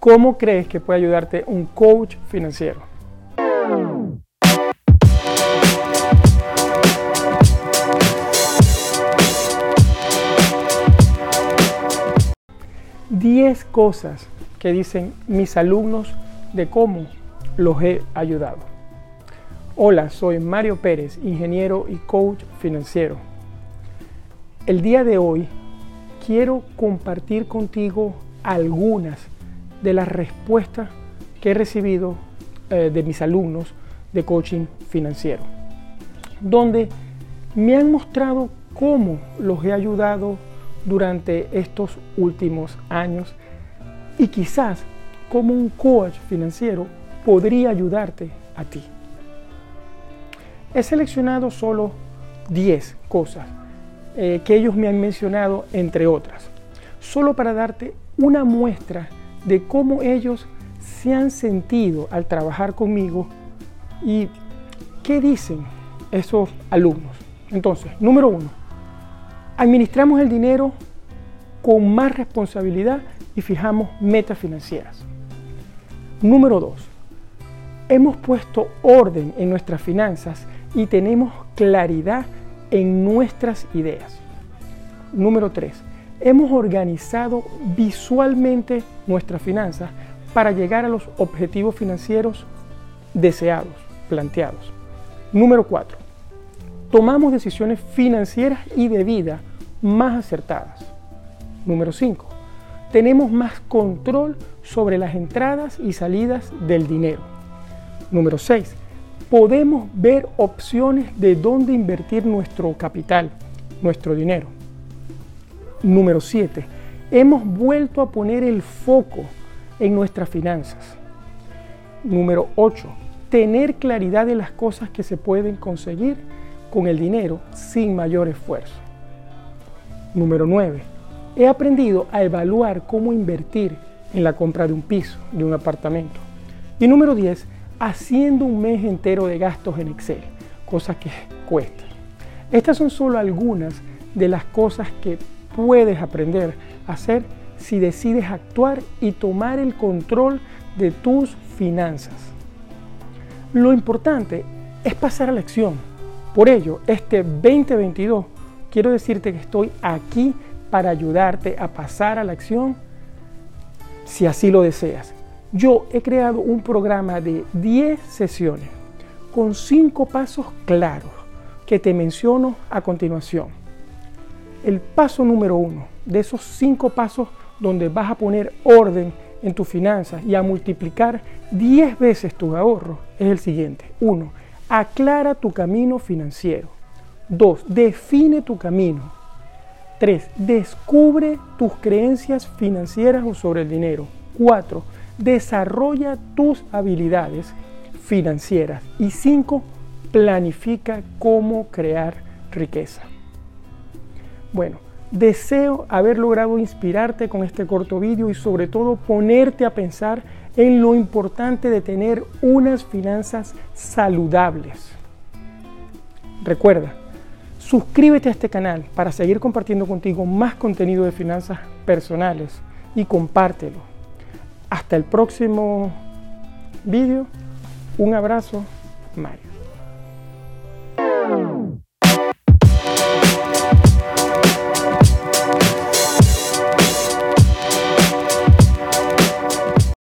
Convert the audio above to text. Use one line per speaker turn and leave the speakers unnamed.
¿Cómo crees que puede ayudarte un coach financiero? Diez cosas que dicen mis alumnos de cómo los he ayudado. Hola, soy Mario Pérez, ingeniero y coach financiero. El día de hoy quiero compartir contigo algunas de las respuestas que he recibido eh, de mis alumnos de coaching financiero, donde me han mostrado cómo los he ayudado durante estos últimos años y quizás cómo un coach financiero podría ayudarte a ti. He seleccionado solo 10 cosas eh, que ellos me han mencionado, entre otras, solo para darte una muestra de cómo ellos se han sentido al trabajar conmigo y qué dicen esos alumnos. Entonces, número uno, administramos el dinero con más responsabilidad y fijamos metas financieras. Número dos, hemos puesto orden en nuestras finanzas y tenemos claridad en nuestras ideas. Número tres, hemos organizado visualmente nuestras finanzas para llegar a los objetivos financieros deseados, planteados. Número 4. Tomamos decisiones financieras y de vida más acertadas. Número 5. Tenemos más control sobre las entradas y salidas del dinero. Número 6. Podemos ver opciones de dónde invertir nuestro capital, nuestro dinero. Número 7. Hemos vuelto a poner el foco en nuestras finanzas. Número 8. Tener claridad de las cosas que se pueden conseguir con el dinero sin mayor esfuerzo. Número 9. He aprendido a evaluar cómo invertir en la compra de un piso, de un apartamento. Y número 10. Haciendo un mes entero de gastos en Excel, cosas que cuestan. Estas son solo algunas de las cosas que puedes aprender a hacer si decides actuar y tomar el control de tus finanzas. Lo importante es pasar a la acción. Por ello, este 2022 quiero decirte que estoy aquí para ayudarte a pasar a la acción si así lo deseas. Yo he creado un programa de 10 sesiones con 5 pasos claros que te menciono a continuación el paso número uno de esos cinco pasos donde vas a poner orden en tus finanzas y a multiplicar 10 veces tu ahorro es el siguiente. Uno, aclara tu camino financiero. Dos, define tu camino. Tres, descubre tus creencias financieras o sobre el dinero. Cuatro, desarrolla tus habilidades financieras. Y cinco, planifica cómo crear riqueza. Bueno, deseo haber logrado inspirarte con este corto vídeo y sobre todo ponerte a pensar en lo importante de tener unas finanzas saludables. Recuerda, suscríbete a este canal para seguir compartiendo contigo más contenido de finanzas personales y compártelo. Hasta el próximo vídeo. Un abrazo, Mario.